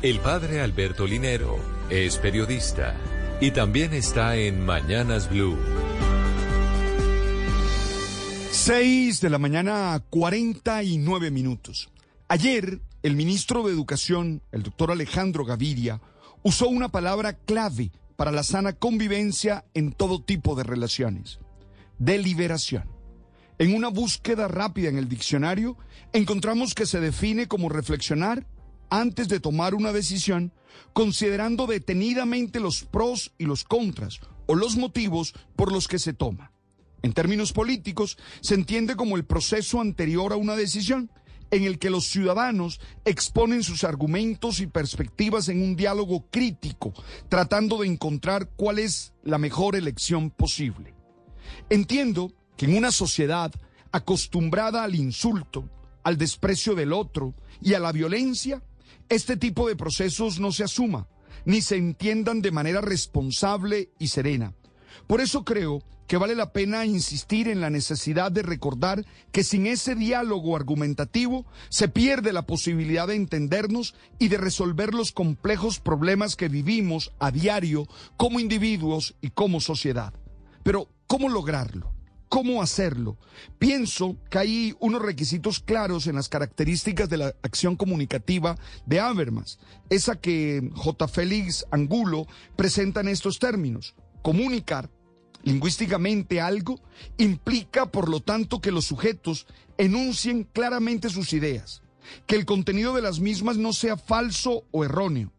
El padre Alberto Linero es periodista y también está en Mañanas Blue. 6 de la mañana, 49 minutos. Ayer, el ministro de Educación, el doctor Alejandro Gaviria, usó una palabra clave para la sana convivencia en todo tipo de relaciones. Deliberación. En una búsqueda rápida en el diccionario, encontramos que se define como reflexionar antes de tomar una decisión, considerando detenidamente los pros y los contras o los motivos por los que se toma. En términos políticos, se entiende como el proceso anterior a una decisión, en el que los ciudadanos exponen sus argumentos y perspectivas en un diálogo crítico, tratando de encontrar cuál es la mejor elección posible. Entiendo que en una sociedad acostumbrada al insulto, al desprecio del otro y a la violencia, este tipo de procesos no se asuma, ni se entiendan de manera responsable y serena. Por eso creo que vale la pena insistir en la necesidad de recordar que sin ese diálogo argumentativo se pierde la posibilidad de entendernos y de resolver los complejos problemas que vivimos a diario como individuos y como sociedad. Pero, ¿cómo lograrlo? ¿Cómo hacerlo? Pienso que hay unos requisitos claros en las características de la acción comunicativa de Habermas, esa que J. Félix Angulo presenta en estos términos. Comunicar lingüísticamente algo implica, por lo tanto, que los sujetos enuncien claramente sus ideas, que el contenido de las mismas no sea falso o erróneo,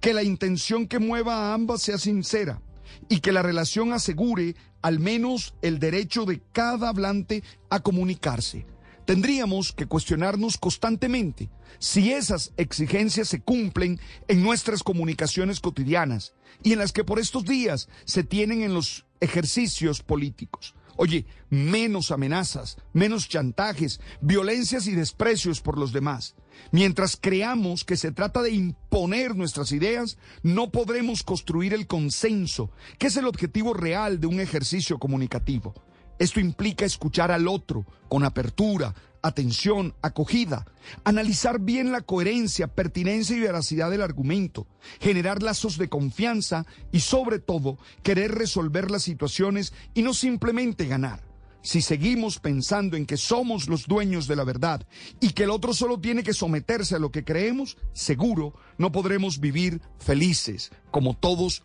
que la intención que mueva a ambas sea sincera y que la relación asegure al menos el derecho de cada hablante a comunicarse. Tendríamos que cuestionarnos constantemente si esas exigencias se cumplen en nuestras comunicaciones cotidianas y en las que por estos días se tienen en los ejercicios políticos. Oye, menos amenazas, menos chantajes, violencias y desprecios por los demás. Mientras creamos que se trata de imponer nuestras ideas, no podremos construir el consenso, que es el objetivo real de un ejercicio comunicativo. Esto implica escuchar al otro con apertura, atención, acogida, analizar bien la coherencia, pertinencia y veracidad del argumento, generar lazos de confianza y sobre todo querer resolver las situaciones y no simplemente ganar. Si seguimos pensando en que somos los dueños de la verdad y que el otro solo tiene que someterse a lo que creemos, seguro no podremos vivir felices como todos